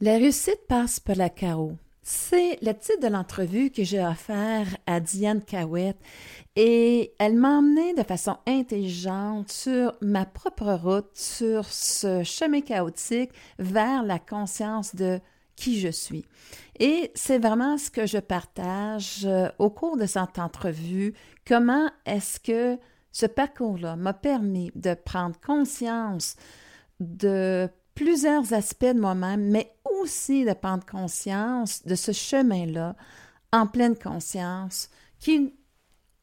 La réussite passe par la chaos. C'est le titre de l'entrevue que j'ai offert à Diane Cahouette et elle m'a emmené de façon intelligente sur ma propre route, sur ce chemin chaotique vers la conscience de qui je suis. Et c'est vraiment ce que je partage euh, au cours de cette entrevue. Comment est-ce que ce parcours-là m'a permis de prendre conscience de plusieurs aspects de moi-même, mais aussi de prendre conscience de ce chemin-là en pleine conscience, où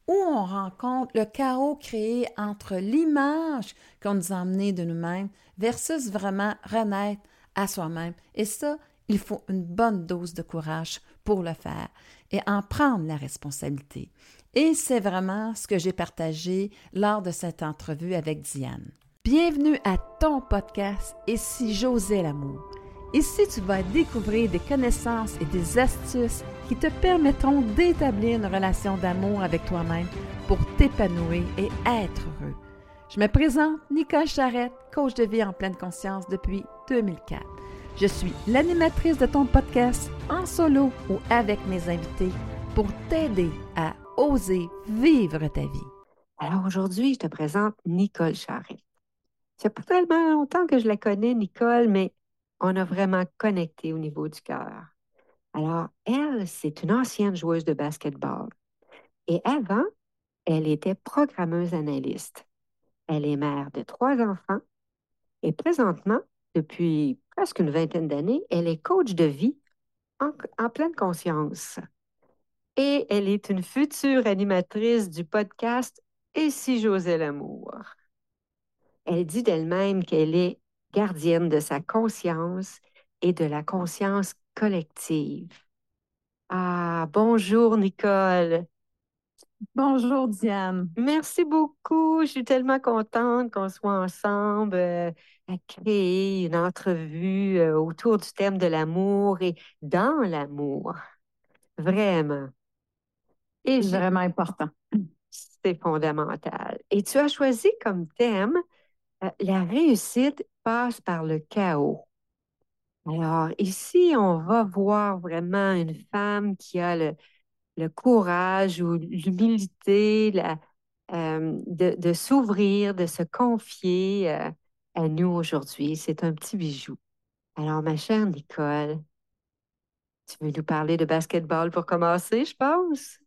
on rencontre le chaos créé entre l'image qu'on nous a emmenée de nous-mêmes versus vraiment renaître à soi-même. Et ça, il faut une bonne dose de courage pour le faire et en prendre la responsabilité. Et c'est vraiment ce que j'ai partagé lors de cette entrevue avec Diane. Bienvenue à ton podcast si j'osais l'amour. Ici, tu vas découvrir des connaissances et des astuces qui te permettront d'établir une relation d'amour avec toi-même pour t'épanouir et être heureux. Je me présente Nicole Charrette, coach de vie en pleine conscience depuis 2004. Je suis l'animatrice de ton podcast en solo ou avec mes invités pour t'aider à oser vivre ta vie. Alors aujourd'hui, je te présente Nicole Charrette. C'est pas tellement longtemps que je la connais, Nicole, mais on a vraiment connecté au niveau du cœur. Alors, elle, c'est une ancienne joueuse de basketball. Et avant, elle était programmeuse analyste. Elle est mère de trois enfants et présentement, depuis presque une vingtaine d'années, elle est coach de vie en, en, pleine conscience. Et elle est une future animatrice du podcast Et si j'osais l'amour? Elle dit d'elle-même qu'elle est gardienne de sa conscience et de la conscience collective. Ah, bonjour Nicole. Bonjour Diane. Merci beaucoup. Je suis tellement contente qu'on soit ensemble euh, à créer une entrevue euh, autour du thème de l'amour et dans l'amour. Vraiment. Et c'est vraiment important. C'est fondamental. Et tu as choisi comme thème la réussite passe par le chaos. Alors, ici, on va voir vraiment une femme qui a le, courage ou l'humilité euh, de, s'ouvrir, de se confier euh, à nous aujourd'hui. C'est un petit bijou. Alors, ma chère Nicole, tu veux nous parler de basketball pour commencer, je pense?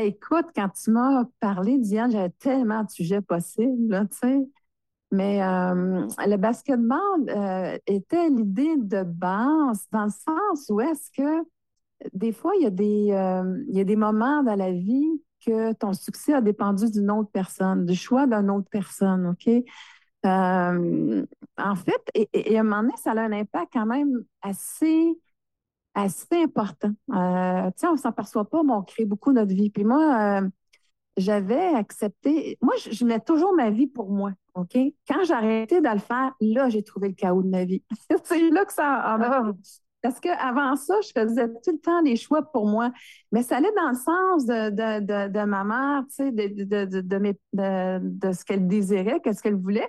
Écoute, quand tu m'as parlé, Diane, j'avais tellement de sujets possibles, tu sais. Mais euh, le basketball euh, était l'idée de base dans le sens où est-ce que des fois, il y, a des, euh, il y a des moments dans la vie que ton succès a dépendu d'une autre personne, du choix d'une autre personne, OK? en fait, et, et, à un moment donné, ça a un impact quand même assez assez important. Euh, on ne s'en perçoit pas, mais on crée beaucoup notre vie. Puis moi, euh, j'avais accepté. Moi, je, mets toujours ma vie pour moi. OK? Quand j'ai arrêté de le faire, là, j'ai trouvé le chaos de ma vie. c'est là que ça en a. Parce qu'avant ça, je faisais tout le temps les choix pour moi. Mais ça allait dans le sens de, de, de, ma mère, tu sais, de, de, ce qu'elle désirait, qu'est-ce qu'elle voulait.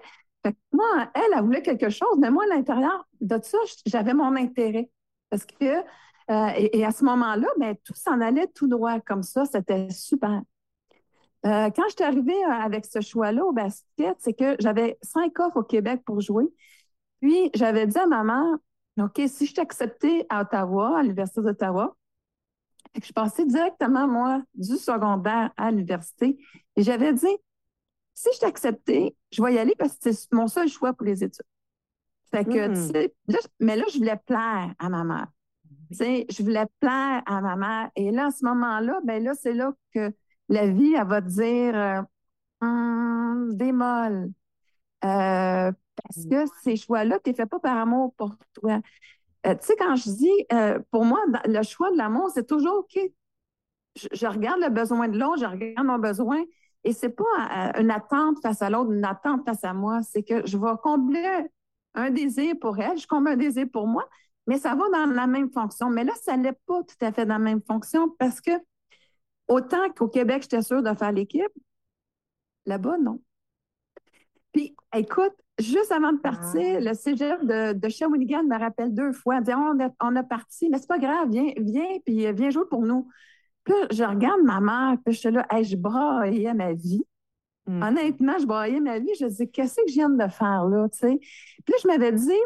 moi, elle, elle voulait quelque chose, mais moi, à l'intérieur de ça, j'avais mon intérêt. Parce que, euh, et, à ce moment-là, ben, tout s'en allait tout droit comme ça. C'était super. Euh, quand je suis arrivée euh, avec ce choix-là au basket, c'est que j'avais cinq offres au Québec pour jouer. Puis, j'avais dit à maman, OK, si je t'acceptais à Ottawa, à l'Université d'Ottawa, je passais directement, moi, du secondaire à l'université. Et j'avais dit, si je t'acceptais, je vais y aller parce que c'est mon seul choix pour les études. Fait que, hmm. mais là, je voulais plaire à ma mère. je voulais plaire à ma mère. Et là, à ce moment-là, ben là, c'est là que la vie, elle va te dire euh, hum, démol. Euh, parce que ces choix-là, tu ne fais pas par amour pour toi. Euh, tu sais, quand je dis, pour moi, le choix de l'amour, c'est toujours OK. Je, regarde le besoin de l'autre, je regarde mon besoin. Et c'est pas une attente face à l'autre, une attente face à moi. C'est que je vais combler un désir pour elle, je comble un désir pour moi, mais ça va dans la même fonction. Mais là, ça n'est pas tout à fait dans la même fonction parce que autant qu'au Québec, j'étais sûre de faire l'équipe, là-bas, non. Puis, écoute, juste avant de partir, le cégep de, de Shawinigan me rappelle deux fois, dit on, a, on a parti, mais c'est pas grave, viens, viens, puis viens jouer pour nous. Puis je regarde ma mère, puis je suis là, hey, je braillais ma vie. Mm. Honnêtement, je braillais ma vie. Je me disais, qu'est-ce que je viens de faire là, tu sais? Puis là, je m'avais dit,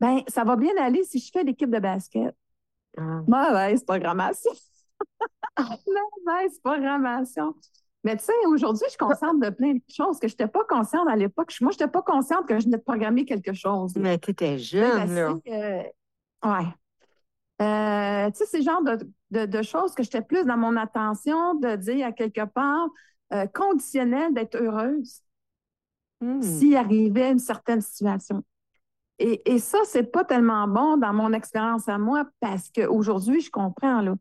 ben, ça va bien aller si je fais l'équipe de basket. Ah. Mauvaise programmation. Mauvaise programmation. Mais tu sais, aujourd'hui, je suis consciente de plein de choses que je n'étais pas consciente à l'époque. Moi, je n'étais pas consciente que je venais de programmer quelque chose. là. Mais tu étais Ben, jeune, là. c'est, euh, ouais. Euh, tu sais, c'est le genre de, de- de choses que j'étais plus dans mon attention de dire à quelque part euh, conditionnel d'être heureuse Hmm. s'il arrivait une certaine situation. Et, et ça, c'est pas tellement bon dans mon expérience à moi parce qu'aujourd'hui, je comprends, là.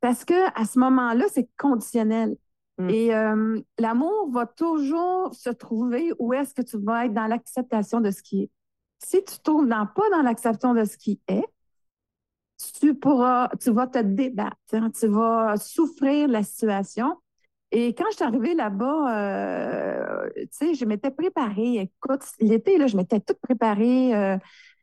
Parce que à ce moment-là, c'est conditionnel. Mm. Et euh, l'amour va toujours se trouver où est-ce que tu vas être dans l'acceptation de ce qui est. Si tu te trouves dans, pas dans l'acceptation de ce qui est, tu pourras, tu vas te débattre, hein, tu vas souffrir la situation. Et quand je suis arrivée là-bas, euh, tu sais, je m'étais préparée. Écoute, l'été, là, je m'étais toute préparée. Euh,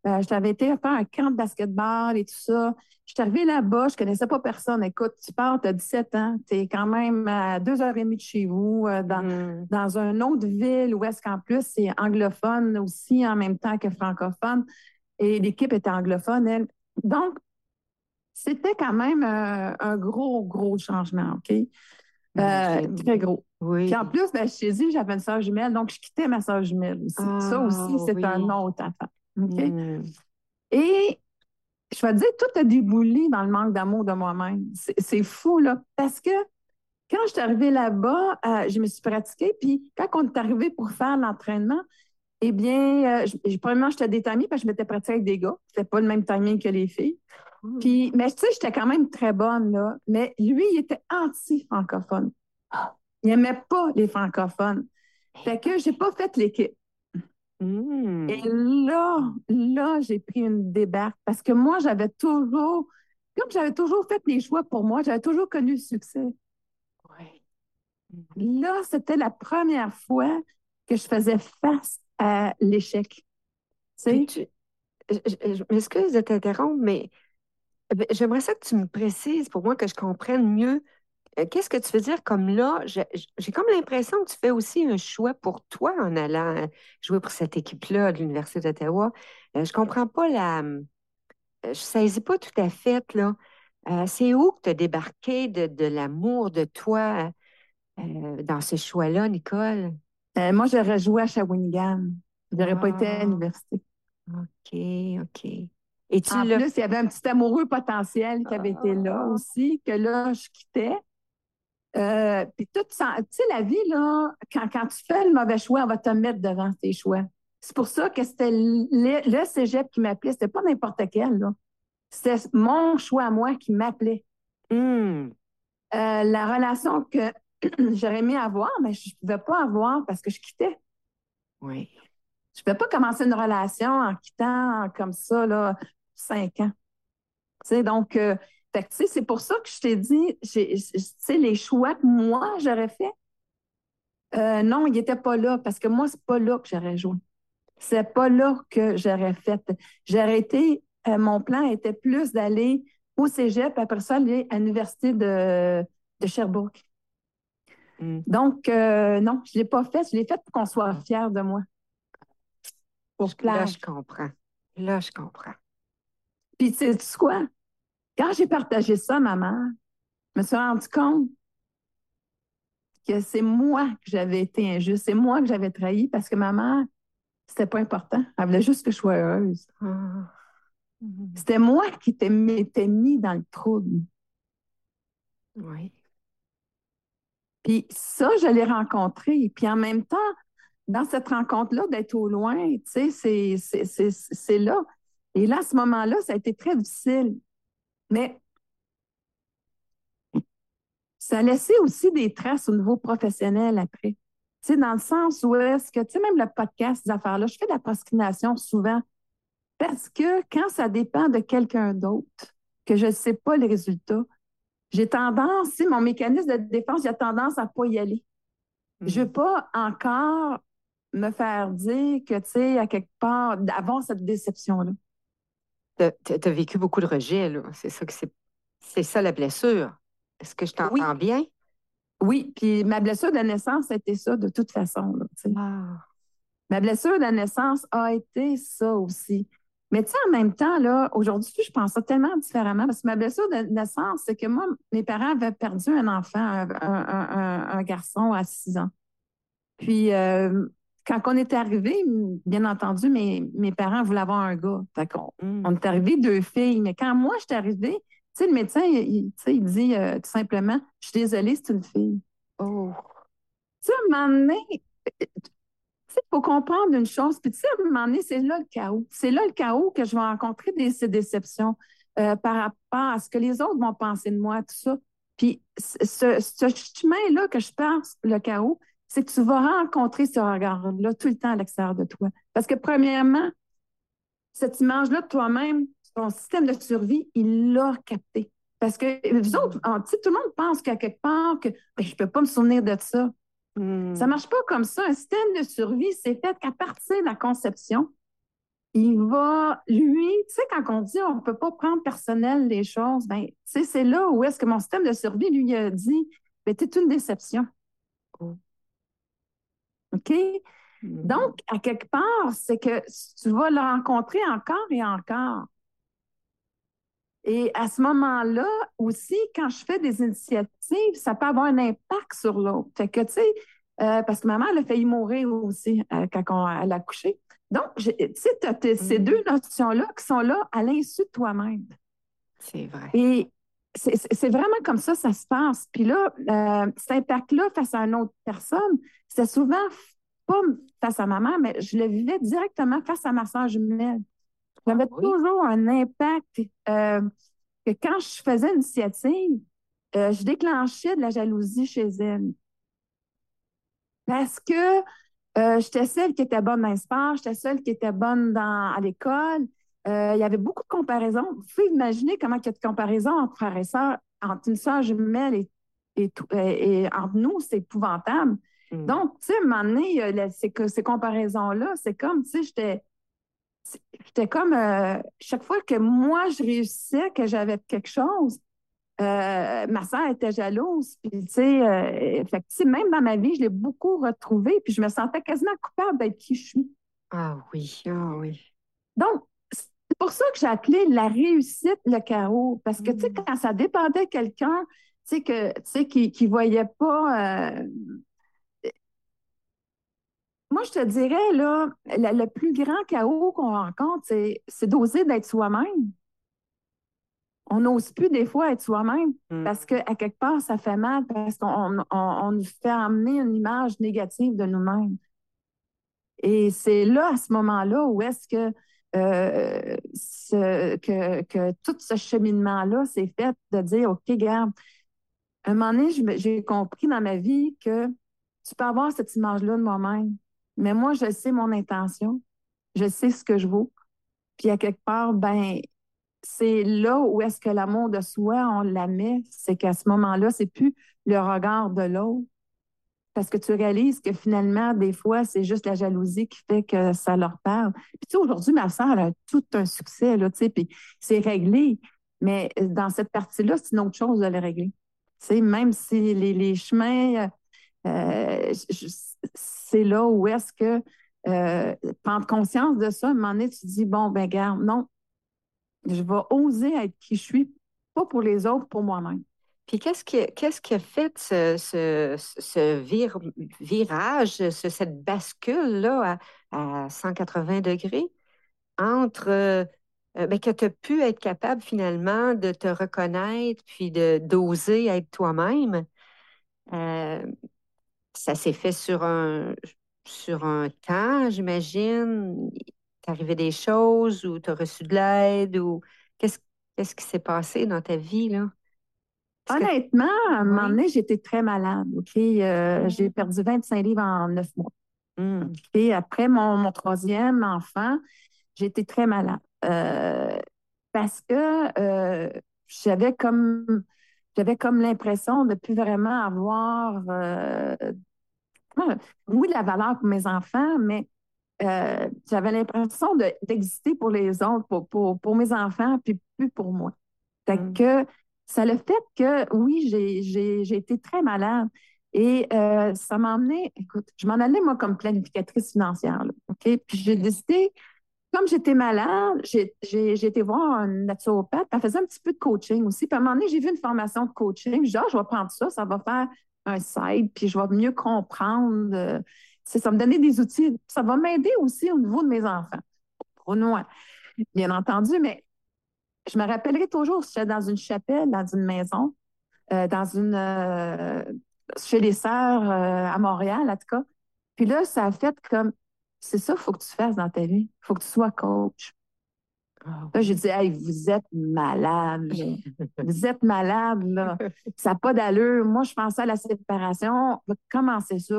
euh, j'avais été faire un camp de basketball et tout ça. Je suis arrivée là-bas, je connaissais pas personne. Écoute, tu pars, tu as 17 ans, tu es quand même à deux heures et demie de chez vous, euh, dans, Hmm. dans une autre ville où est-ce qu'en plus c'est anglophone aussi en même temps que francophone. Et l'équipe était anglophone, elle. Donc, c'était quand même euh, un gros, gros changement, OK? Euh, J'imagine. très gros. Oui. Puis en plus, ben, je dit, j'avais une soeur jumelle, donc je quittais ma soeur jumelle aussi. ça Ah, aussi, c'est oui. un autre affaire. OK? Hmm. Et je vais te dire, tout a déboulé dans le manque d'amour de moi-même. C'est c'est fou, là, parce que quand je suis arrivée là-bas, euh, je me suis pratiquée, puis quand on est arrivé pour faire l'entraînement, eh bien, euh, je, premièrement, j'étais déterminée parce que je m'étais pratiquée avec des gars. C'était pas le même timing que les filles. Puis, mais tu sais, j'étais quand même très bonne, là. Mais lui, il était anti-francophone. Il n'aimait pas les francophones. Fait que j'ai pas fait l'équipe. Hmm. Et là, là, j'ai pris une débarque parce que moi, j'avais toujours, comme j'avais toujours fait les choix pour moi, j'avais toujours connu le succès. Ouais. Là, c'était la première fois que je faisais face à l'échec. Tu sais? Je, je- je m'excuse de t'interrompre, mais j'aimerais ça que tu me précises pour moi que je comprenne mieux. euh, Qu'est-ce que tu veux dire comme là? je- je- J'ai comme l'impression que tu fais aussi un choix pour toi en allant euh, jouer pour cette équipe-là de l'Université d'Ottawa. Euh, je comprends pas la. Je saisis pas tout à fait, là. C'est où que tu as débarqué de, de l'amour de toi dans ce choix-là, Nicole? Euh, moi, j'aurais joué à Shawinigan. J'aurais pas été à Ah. l'université. OK, OK. Et tu En plus, il y avait un petit amoureux potentiel qui avait été là aussi, que là, je quittais. Euh, puis tout tu sais, la vie, là, quand, quand tu fais le mauvais choix, on va te mettre devant tes choix. C'est pour ça que c'était le, le cégep qui m'appelait. C'était pas n'importe quel, là. C'était mon choix à moi qui m'appelait. Hmm. Euh, la relation que j'aurais aimé avoir, mais je ne pouvais pas avoir parce que je quittais. Oui. Je ne pouvais pas commencer une relation en quittant comme ça, là, cinq ans. Donc, euh, c'est pour ça que je t'ai dit, sais, les choix que moi, j'aurais fait, euh, non, il n'était pas là, parce que moi, c'est pas là que j'aurais joué. C'est pas là que j'aurais fait. J'aurais été, euh, mon plan était plus d'aller au cégep, après ça, aller à l'université de, de Sherbrooke. Hmm. Donc, euh, non, je ne l'ai pas fait. Je l'ai fait pour qu'on soit fiers de moi. Pour Là, je comprends. Là, je comprends. Puis, tu sais tu sais quoi? Quand j'ai partagé ça à ma mère, je me suis rendu compte que c'est moi que j'avais été injuste. C'est moi que j'avais trahi parce que ma mère, c'était pas important. Elle voulait juste que je sois heureuse. Ah. Mhm. C'était moi qui t'ai- m'étais mis dans le trouble. Oui. Puis ça, je l'ai rencontré. Puis en même temps, dans cette rencontre-là, d'être au loin, tu sais, c'est là. Et là, à ce moment-là, ça a été très difficile. Mais ça a laissé aussi des traces au niveau professionnel après. Tu sais, dans le sens où est-ce que, tu sais, même le podcast, ces affaires-là, je fais de la procrastination souvent parce que quand ça dépend de quelqu'un d'autre, que je ne sais pas les résultats, j'ai tendance, si mon mécanisme de défense, j'ai tendance à ne pas y aller. Je ne veux pas encore me faire dire que, tu sais, à quelque part, d'avoir cette déception-là. Tu as vécu beaucoup de rejet, là. C'est ça que c'est. C'est ça la blessure. Est-ce que je t'entends bien? Oui, puis ma blessure de naissance, c'était ça de toute façon. Là, ah. Ma blessure de naissance a été ça aussi. Mais tu sais, en même temps, là, aujourd'hui, je pense ça tellement différemment parce que ma blessure de naissance, c'est que moi, mes parents avaient perdu un enfant, un, garçon à 6 ans. Puis, euh, quand on est arrivé, bien entendu, mes, mes parents voulaient avoir un gars. On, mm. on est arrivé deux filles. Mais quand moi, je suis arrivée, tu sais, le médecin, il, il dit euh, tout simplement Je suis désolée, c'est une fille. Oh. Tu sais, à un moment donné, il faut comprendre une chose. Puis, tu sais, à un moment donné, c'est là le chaos. C'est là le chaos que je vais rencontrer des, ces déceptions euh, par rapport à ce que les autres vont penser de moi, tout ça. Puis, ce, chemin-là que je pense, le chaos, c'est que tu vas rencontrer ce regard-là tout le temps à l'extérieur de toi. Parce que, premièrement, cette image-là de toi-même, ton système de survie, il l'a capté. Parce que vous autres, tout le monde pense qu'à quelque part, que ben, je ne peux pas me souvenir de ça. Ça ne hmm. marche pas comme ça. Un système de survie, c'est fait qu'à partir de la conception, il va, lui, tu sais, quand on dit on ne peut pas prendre personnel les choses, ben, tu c'est là où est-ce que mon système de survie lui a dit, ben, es une déception. OK? Hmm. Donc, à quelque part, c'est que tu vas le rencontrer encore et encore. Et à ce moment-là aussi, quand je fais des initiatives, ça peut avoir un impact sur l'autre. Fait que, tu sais, euh, parce que maman, elle a failli mourir aussi euh, quand elle a couché. Donc, tu sais, tu as ces mm. deux notions-là qui sont là à l'insu de toi-même. C'est vrai. Et c'est vraiment comme ça, ça se passe. Puis là, euh, cet impact-là face à une autre personne, c'est souvent pas face à maman, mais je le vivais directement face à ma soeur jumelle. J'avais ah toujours un impact euh, que quand je faisais l'initiative, euh, je déclenchais de la jalousie chez elle. Parce que j'étais celle qui était bonne dans l'espace, j'étais celle qui était bonne dans, à l'école. Il y avait beaucoup de comparaisons. Vous pouvez imaginer comment il y a de comparaisons entre frères et sœurs, entre une sœur jumelle et, et, entre nous, c'est épouvantable. Hmm. Donc, tu sais, à un moment donné, ces, ces comparaisons-là, c'est comme, tu sais, j'étais J'étais comme, euh, chaque fois que moi, je réussissais, que j'avais quelque chose, euh, ma soeur était jalouse. Puis, tu sais, euh, même dans ma vie, je l'ai beaucoup retrouvée. Puis, je me sentais quasiment coupable d'être qui je suis. Ah oui, ah oui. Donc, c'est pour ça que j'ai appelé la réussite le chaos. Parce que, tu sais, mm. quand ça dépendait de quelqu'un, tu sais, que, tu sais, qui ne voyait pas moi, je te dirais, là, le, plus grand chaos qu'on rencontre, c'est d'oser d'être soi-même. On n'ose plus des fois être soi-même mm. parce qu'à quelque part, ça fait mal parce qu'on nous fait amener une image négative de nous-mêmes. Et c'est là, à ce moment-là, où est-ce que, euh, que, tout ce cheminement-là s'est fait de dire, OK, garde, un moment donné, j'ai compris dans ma vie que tu peux avoir cette image-là de moi-même, mais moi, je sais mon intention, je sais ce que je vaux. Puis à quelque part, ben, c'est là où est-ce que l'amour de soi, on la met, c'est qu'à ce moment-là, c'est plus le regard de l'autre. Parce que tu réalises que finalement, des fois, c'est juste la jalousie qui fait que ça leur parle. Puis tu sais, aujourd'hui, ma soeur, a tout un succès, là, tu sais, puis c'est réglé. Mais dans cette partie-là, c'est une autre chose de le régler. Tu sais, même si les, les chemins, euh, c'est là où est-ce que, euh, prendre conscience de ça, à un moment donné, tu dis, bon, ben garde, non, je vais oser être qui je suis, pas pour les autres, pour moi-même. Puis qu'est-ce qui, a fait ce, ce, virage, cette bascule-là à, 180 degrés entre euh, ben, que tu as pu être capable finalement de te reconnaître puis de, d'oser être toi-même? Euh, ça s'est fait sur un, sur un temps, j'imagine? Arrivé des choses ou tu as reçu de l'aide ou qu'est-ce qu'est-ce qui s'est passé dans ta vie, là? Honnêtement, à un moment donné, j'étais très malade. OK? Euh, j'ai mmh. perdu 25 livres en neuf mois. Et mmh. après mon, troisième enfant, j'étais très malade. Euh, parce que euh, j'avais comme j'avais comme l'impression de plus vraiment avoir oui, la valeur pour mes enfants, mais euh, j'avais l'impression d'exister pour les autres, pour, pour, mes enfants, puis plus pour moi. Fait mm. que ça le fait que, oui, j'ai été très malade. Et euh, ça m'a emmené, écoute, je m'en allais, moi, comme planificatrice financière. OK? Puis j'ai décidé, comme j'étais malade, j'ai été voir un naturopathe, elle faisait un petit peu de coaching aussi. Puis à un moment donné, j'ai vu une formation de coaching. Dis, ah, je vais prendre ça, ça va faire un site, puis je vais mieux comprendre. Euh, ça me donner des outils. Ça va m'aider aussi au niveau de mes enfants. Au moins, bien entendu, mais je me rappellerai toujours, j'étais dans une chapelle, dans une maison, euh, dans une. Euh, chez les sœurs à Montréal, en tout cas. Puis là, ça a fait comme c'est ça qu'il faut que tu fasses dans ta vie. Il faut que tu sois coach. Ah là, j'ai dit, hey, vous êtes malade. vous êtes malade, là. Ça n'a pas d'allure. Moi, je pensais à la séparation. Comment c'est ça?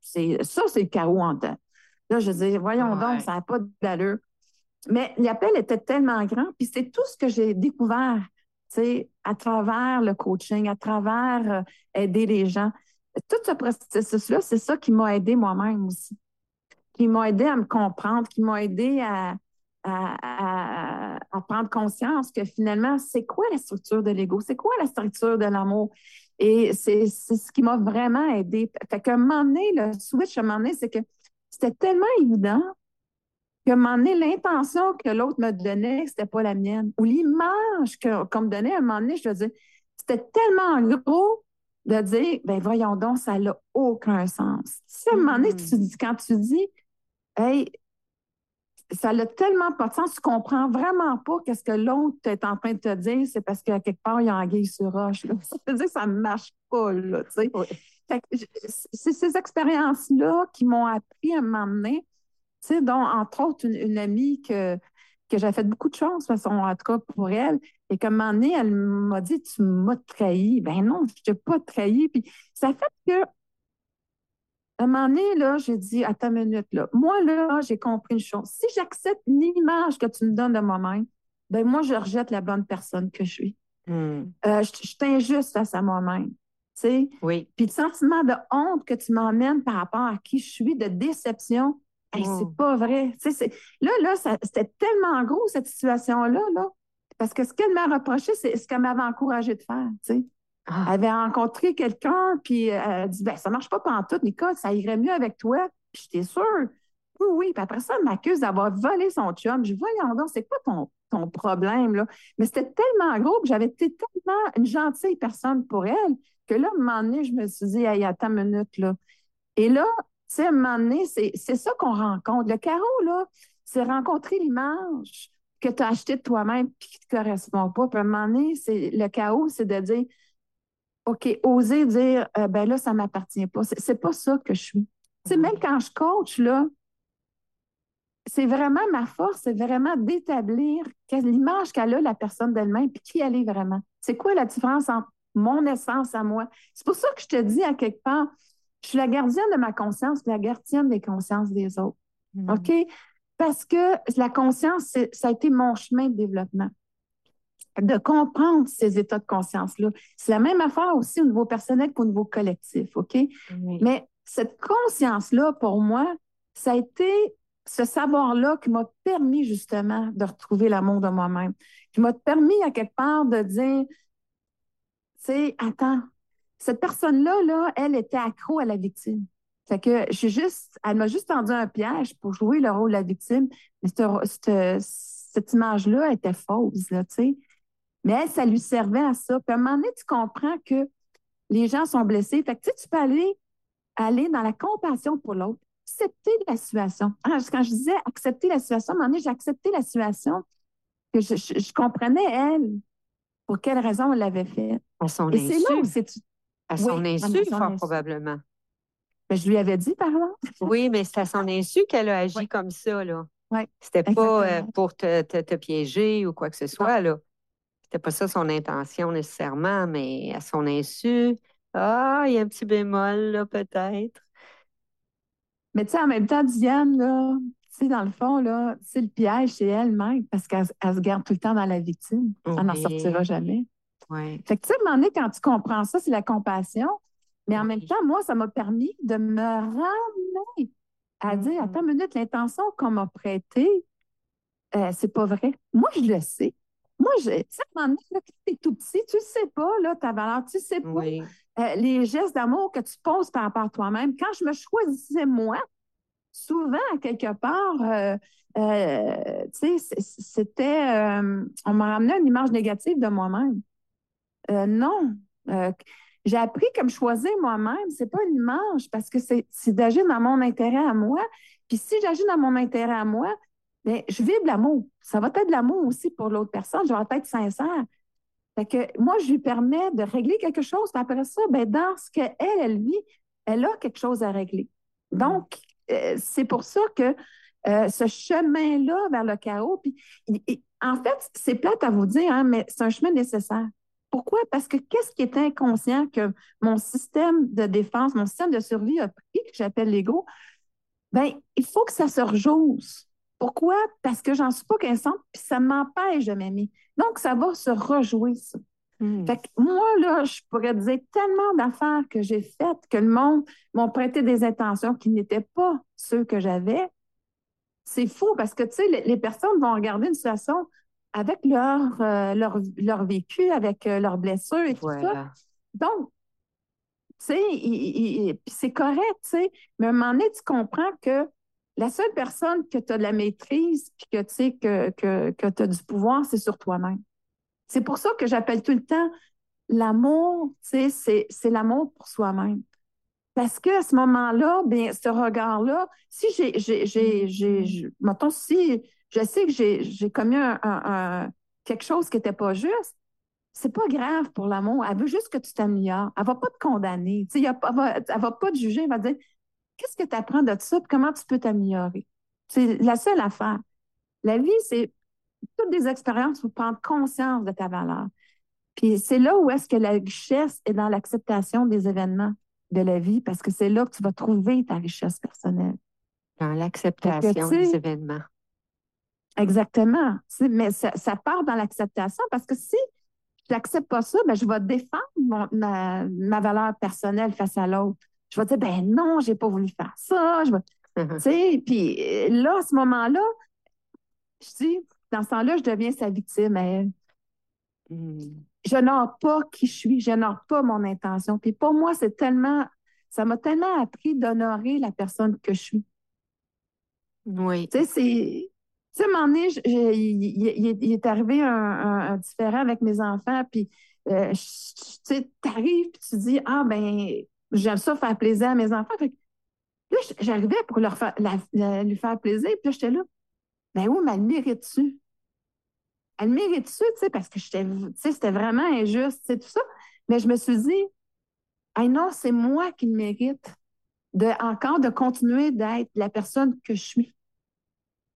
ça, c'est le chaos en temps. Là, je dis, voyons donc, ça n'a pas d'allure. Mais l'appel était tellement grand, puis c'est tout ce que j'ai découvert, à travers le coaching, à travers euh, aider les gens. Tout ce processus-là, c'est ça qui m'a aidé moi-même aussi qui m'ont aidé à me comprendre, qui m'ont aidé à, à, prendre conscience que finalement, c'est quoi la structure de l'ego? C'est quoi la structure de l'amour? Et c'est ce qui m'a vraiment aidé. Fait qu'à un moment donné, le switch, à un moment donné, c'est que c'était tellement évident moment donné, l'intention que l'autre me donnait, c'était pas la mienne. Ou l'image qu'on me donnait, à un moment donné, je veux dire, c'était tellement gros de dire, ben voyons donc, ça n'a aucun sens. à un moment donné, mm-hmm. tu dis, quand tu dis, hey, ça n'a tellement pas de sens. Tu comprends vraiment pas qu'est-ce que l'autre est en train de te dire. C'est parce qu'à quelque part, il y a anguille sur roche. Ça veut dire que ça ne marche pas. Là, C'est ces expériences-là qui m'ont appris à m'emmener. Dont, entre autres, une, amie que, que j'ai fait beaucoup de choses, de façon, en tout cas pour elle. Et comme un moment donné, elle m'a dit Tu m'as trahi. Ben non, je ne t'ai pas trahi. Puis ça fait que à un moment donné, là, j'ai dit, à ta minute, là, moi, là, j'ai compris une chose. Si j'accepte l'image que tu me donnes de moi-même, ben moi, je rejette la bonne personne que je suis. Hmm. Euh, je, suis injuste face à moi-même. sais. Oui. Puis le sentiment de honte que tu m'emmènes par rapport à qui je suis, de déception, c'est hmm. pas vrai. Là, là, c'était tellement gros, cette situation-là, là, parce que ce qu'elle m'a reproché, c'est ce qu'elle m'avait encouragé de faire. Ah. Elle avait rencontré quelqu'un, puis euh, elle a dit ben, Ça marche pas tout, Nicole, ça irait mieux avec toi. Puis j'étais sûre. Oui, oui. Puis après ça, elle m'accuse d'avoir volé son chum. Je dis Voyons donc, c'est quoi ton, ton problème, là? Mais c'était tellement gros que j'avais été tellement une gentille personne pour elle que là, à un moment donné, je me suis dit Hey, attends une minute, là. Et là, tu sais, à un moment donné, c'est ça qu'on rencontre. Le carreau, là, c'est rencontrer l'image que tu as achetée de toi-même puis qui ne te correspond pas. Puis à un moment donné, le chaos, c'est de dire OK, oser dire, euh, ben là, ça ne m'appartient pas. C'est pas ça que je suis. sais, même quand je coach, là, c'est vraiment ma force, c'est vraiment d'établir l'image qu'elle a, la personne d'elle-même, puis qui elle est vraiment. C'est quoi la différence entre mon essence à moi? C'est pour ça que je te dis à quelque part, je suis la gardienne de ma conscience, la gardienne des consciences des autres. Mm. OK? Parce que la conscience, ça a été mon chemin de développement de comprendre ces états de conscience-là. C'est la même affaire aussi au niveau personnel qu'au niveau collectif, OK? Mais cette conscience-là, pour moi, ça a été ce savoir-là qui m'a permis justement de retrouver l'amour de moi-même, qui m'a permis à quelque part de dire, tu sais, attends, cette personne-là, là, elle était accro à la victime. Fait que je juste, elle m'a juste tendu un piège pour jouer le rôle de la victime, mais cette, cette image-là était fausse, là, tu sais. Mais elle, ça lui servait à ça. Puis à un moment donné, tu comprends que les gens sont blessés. Fait que tu, sais, tu peux aller, aller dans la compassion pour l'autre, accepter la situation. Ah, quand je disais accepter la situation, à un moment donné, j'ai accepté la situation que je, comprenais, elle, pour quelle raison elle l'avait fait. À son Et c'est là où c'est... À son insu, fort probablement. Mais je lui avais dit, par là. oui, mais c'est à son insu qu'elle a agi comme ça, là. Oui. C'était pas euh, pour te, te, piéger ou quoi que ce soit, là. C'était pas ça son intention nécessairement, mais à son insu, ah, il y a un petit bémol, là, peut-être. Mais tu sais, en même temps, Diane, là, tu sais, dans le fond, là, c'est le piège, c'est elle-même, parce qu'elle se garde tout le temps dans la victime. Elle n'en sortira jamais. Fait que, tu sais, à un moment donné, quand tu comprends ça, c'est la compassion. Mais en même temps, moi, ça m'a permis de me ramener à dire, attends une minute, l'intention qu'on m'a prêtée, euh, c'est pas vrai. Moi, je le sais. Moi, je, tu sais, quand tu es tout petit, tu ne sais pas, là, ta valeur, tu ne sais pas euh, les gestes d'amour que tu poses par rapport à toi-même. Quand je me choisissais moi, souvent, quelque part, euh, tu sais, c'était, on m'a ramené une image négative de moi-même. Non. j'ai appris comme choisir moi-même, c'est pas une image parce que c'est d'agir dans mon intérêt à moi. Puis si j'agis dans mon intérêt à moi, mais je vibre l'amour. Ça va être de l'amour aussi pour l'autre personne. Je vais être sincère. Fait que moi, je lui permets de régler quelque chose. Puis après ça, ben, dans ce qu'elle, elle vit, elle a quelque chose à régler. Donc, euh, c'est pour ça que euh, ce chemin-là vers le chaos, puis en fait, c'est plate à vous dire, hein, mais c'est un chemin nécessaire. Pourquoi? Parce que qu'est-ce qui est inconscient que mon système de défense, mon système de survie a pris, que j'appelle l'ego? Bien, il faut que ça se rejousse. Pourquoi? Parce que j'en suis pas consciente, puis ça m'empêche de m'aimer. Donc, ça va se rejouer, ça. Hmm. Fait que moi, là, je pourrais dire tellement d'affaires que j'ai faites que le monde m'a prêté des intentions qui n'étaient pas ceux que j'avais. C'est fou parce que, tu sais, les, personnes vont regarder une situation avec leur, euh, leur, vécu, avec euh, leurs blessures et tout ça. Donc, tu sais, c'est correct, tu sais, mais à un moment donné, tu comprends que la seule personne que tu as de la maîtrise puis que tu sais que, que, que tu as du pouvoir, c'est sur toi-même. C'est pour ça que j'appelle tout le temps l'amour, tu sais, c'est l'amour pour soi-même. Parce qu'à ce moment-là, bien, ce regard-là, si j'ai, j'ai, j'ai, mettons, si je sais que j'ai commis un, quelque chose qui n'était pas juste, c'est pas grave pour l'amour. Elle veut juste que tu t'améliores. Elle va pas te condamner. Tu sais, elle, va, elle va pas te juger. Elle va dire qu'est-ce que tu apprends de ça? Comment tu peux t'améliorer? C'est la seule affaire. La vie, c'est toutes des expériences pour prendre conscience de ta valeur. Puis c'est là où est-ce que la richesse est dans l'acceptation des événements de la vie, parce que c'est là que tu vas trouver ta richesse personnelle. Dans l'acceptation des événements. Exactement. Mais ça, part dans l'acceptation parce que si je n'accepte pas ça, ben, je vais défendre ma, valeur personnelle face à l'autre je vais dire, ben non, j'ai pas voulu faire ça. Je tu sais, puis euh, là, à ce moment-là, je dis, dans ce temps-là, je deviens sa victime. Hmm. Je n'ai pas qui je suis, je n'ai pas mon intention. Puis pour moi, c'est tellement, ça m'a tellement appris d'honorer la personne que je suis. Oui. Tu sais, c'est. Sais, à un moment donné, il, est arrivé un, différent avec mes enfants, puis euh, tu sais, t'arrives, puis tu dis, ah, ben, j'aime ça faire plaisir à mes enfants. là, j'arrivais pour leur faire, lui faire plaisir, puis là, j'étais là. Ben oui, mais elle mérite-tu? Elle mérite-tu, tu sais, parce que c'était vraiment injuste, tu tout ça. Mais je me suis dit, hey, non, c'est moi qui le mérite encore de continuer d'être la personne que je suis.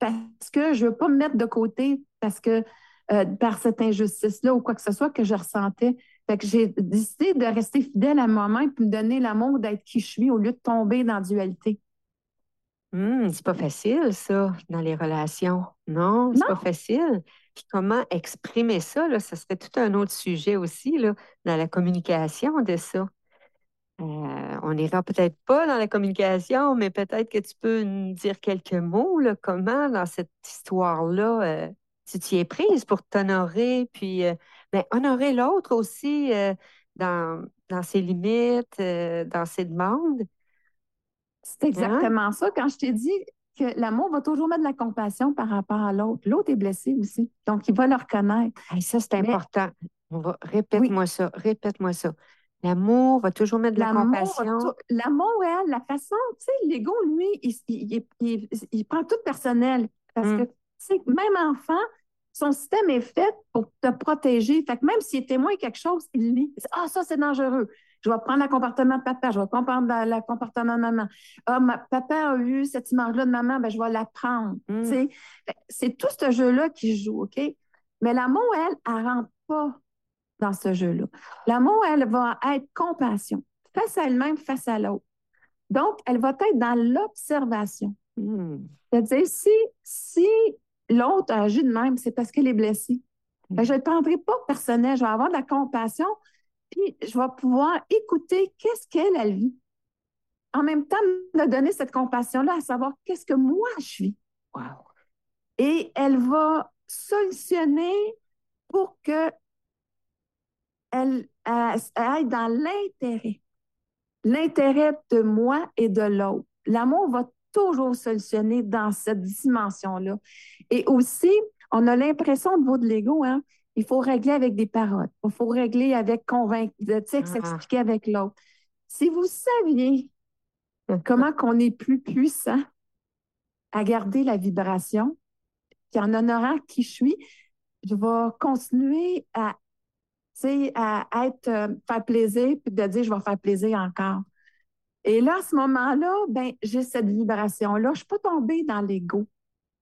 Parce que je ne veux pas me mettre de côté parce que euh, par cette injustice-là ou quoi que ce soit que je ressentais. Fait que j'ai décidé de rester fidèle à moi-même et me donner l'amour d'être qui je suis au lieu de tomber dans la dualité. Hum, c'est pas facile, ça, dans les relations. Non, c'est pas facile. Puis comment exprimer ça, là, ça serait tout un autre sujet aussi, là, dans la communication de ça. Euh, on n'ira peut-être pas dans la communication, mais peut-être que tu peux nous dire quelques mots, là, comment dans cette histoire-là, euh, tu t'y es prise pour t'honorer, puis euh, ben, honorer l'autre aussi dans, dans, ses limites, dans ses demandes. C'est exactement ça. Quand je t'ai dit que l'amour va toujours mettre de la compassion par rapport à l'autre, l'autre est blessé aussi. Donc, il va le reconnaître. ça, c'est important. Répète-moi ça. Répète-moi ça. L'amour va toujours mettre de la compassion. L'amour, la façon, tu sais, l'ego, lui, il, il, prend tout personnel. Parce mmh. que, tu sais, même enfant, son système est fait pour te protéger. Fait que même s'il est témoin de quelque chose, il lit. Ah, ça, c'est dangereux. Je vais prendre le comportement de papa, je vais prendre le comportement de maman. Ah, ma, papa a eu cette image-là de maman, ben, je vais la prendre. Mm. C'est tout ce jeu-là qui joue, OK? Mais l'amour, elle, elle ne rentre pas dans ce jeu-là. L'amour, elle va être compassion, face à elle-même, face à l'autre. Donc, elle va être dans l'observation. Mm. C'est-à-dire, si, si l'autre agit de même, c'est parce qu'elle est blessée. je ne prendrai pas personnel. Je vais avoir de la compassion, puis je vais pouvoir écouter qu'est-ce qu'elle, elle vit. En même temps, me donner cette compassion-là à savoir qu'est-ce que moi je vis. Wow. Et elle va solutionner pour que elle, aille dans l'intérêt. L'intérêt de moi et de l'autre. L'amour va toujours solutionner dans cette dimension-là. Et aussi, on a l'impression au niveau de l'ego, hein, il faut régler avec des paroles. Il faut régler avec convaincre, ah. expliquer avec l'autre. Si vous saviez comment qu'on est plus puissant à garder la vibration, en honorant qui je suis, je vais continuer à, à être, euh, faire plaisir, puis de dire je vais faire plaisir encore. Et là, à ce moment-là, ben, j'ai cette vibration-là. Je ne suis pas tombée dans l'ego.